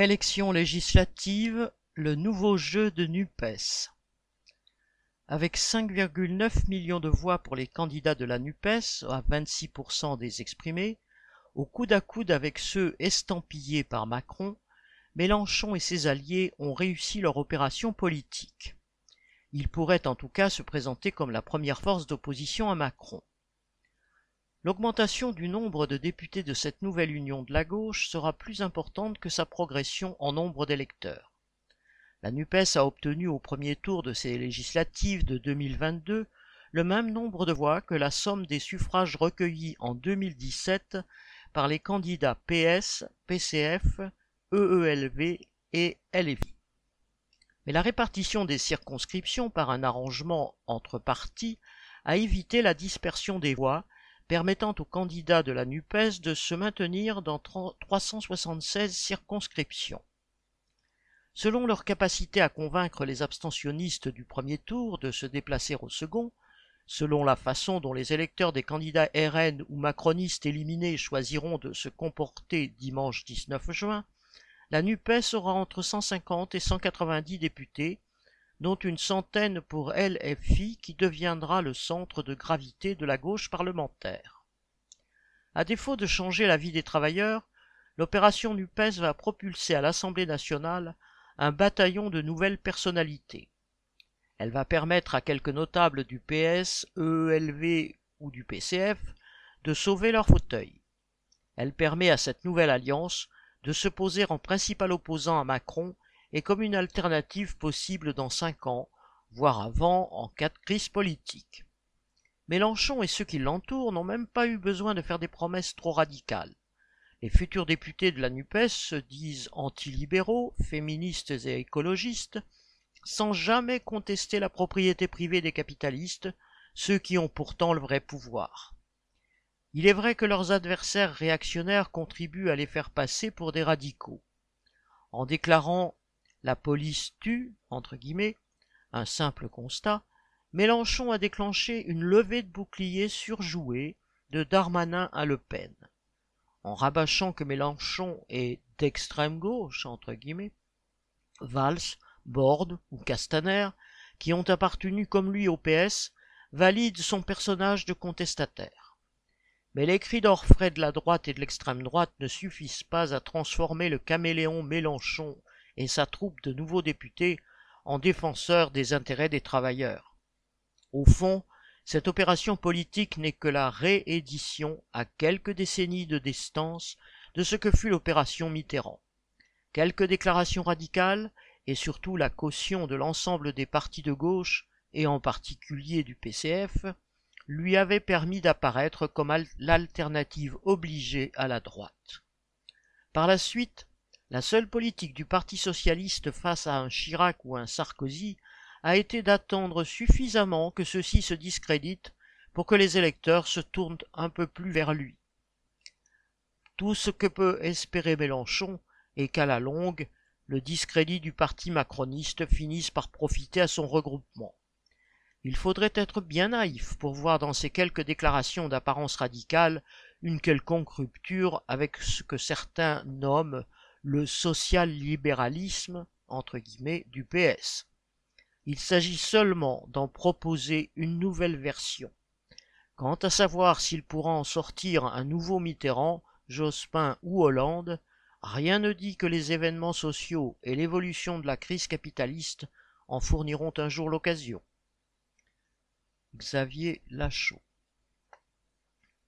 Élections législatives, le nouveau jeu de NUPES. Avec 5,9 millions de voix pour les candidats de la NUPES, à 26% des exprimés, au coude à coude avec ceux estampillés par Macron, Mélenchon et ses alliés ont réussi leur opération politique. Ils pourraient en tout cas se présenter comme la première force d'opposition à Macron. L'augmentation du nombre de députés de cette nouvelle union de la gauche sera plus importante que sa progression en nombre d'électeurs. La NUPES a obtenu au premier tour de ces législatives de 2022 le même nombre de voix que la somme des suffrages recueillis en 2017 par les candidats PS, PCF, EELV et LFI. Mais la répartition des circonscriptions par un arrangement entre partis a évité la dispersion des voix permettant aux candidats de la NUPES de se maintenir dans 376 circonscriptions. Selon leur capacité à convaincre les abstentionnistes du premier tour de se déplacer au second, selon la façon dont les électeurs des candidats RN ou macronistes éliminés choisiront de se comporter dimanche 19 juin, la NUPES aura entre 150 et 190 députés, dont une centaine pour LFI qui deviendra le centre de gravité de la gauche parlementaire. À défaut de changer la vie des travailleurs, l'opération NUPES va propulser à l'Assemblée nationale un bataillon de nouvelles personnalités. Elle va permettre à quelques notables du PS, EELV ou du PCF de sauver leur fauteuil. Elle permet à cette nouvelle alliance de se poser en principal opposant à Macron et comme une alternative possible dans cinq ans, voire avant en cas de crise politique. Mélenchon et ceux qui l'entourent n'ont même pas eu besoin de faire des promesses trop radicales. Les futurs députés de la NUPES se disent antilibéraux, féministes et écologistes, sans jamais contester la propriété privée des capitalistes, ceux qui ont pourtant le vrai pouvoir. Il est vrai que leurs adversaires réactionnaires contribuent à les faire passer pour des radicaux. En déclarant la police tue, entre guillemets, un simple constat, Mélenchon a déclenché une levée de boucliers surjouée de Darmanin à Le Pen. En rabâchant que Mélenchon est d'extrême gauche, entre guillemets, Valls, Borde ou Castaner, qui ont appartenu comme lui au PS, valident son personnage de contestataire. Mais les cris d'orfraie de la droite et de l'extrême droite ne suffisent pas à transformer le caméléon Mélenchon et sa troupe de nouveaux députés en défenseurs des intérêts des travailleurs. Au fond, cette opération politique n'est que la réédition à quelques décennies de distance de ce que fut l'opération Mitterrand. Quelques déclarations radicales et surtout la caution de l'ensemble des partis de gauche et en particulier du PCF lui avaient permis d'apparaître comme l'alternative obligée à la droite. Par la suite, la seule politique du Parti socialiste face à un Chirac ou un Sarkozy a été d'attendre suffisamment que ceux-ci se discréditent pour que les électeurs se tournent un peu plus vers lui. Tout ce que peut espérer Mélenchon est qu'à la longue, le discrédit du parti macroniste finisse par profiter à son regroupement. Il faudrait être bien naïf pour voir dans ces quelques déclarations d'apparence radicale une quelconque rupture avec ce que certains nomment le social-libéralisme entre guillemets du PS. Il s'agit seulement d'en proposer une nouvelle version. Quant à savoir s'il pourra en sortir un nouveau Mitterrand, Jospin ou Hollande, rien ne dit que les événements sociaux et l'évolution de la crise capitaliste en fourniront un jour l'occasion. Xavier Lachaud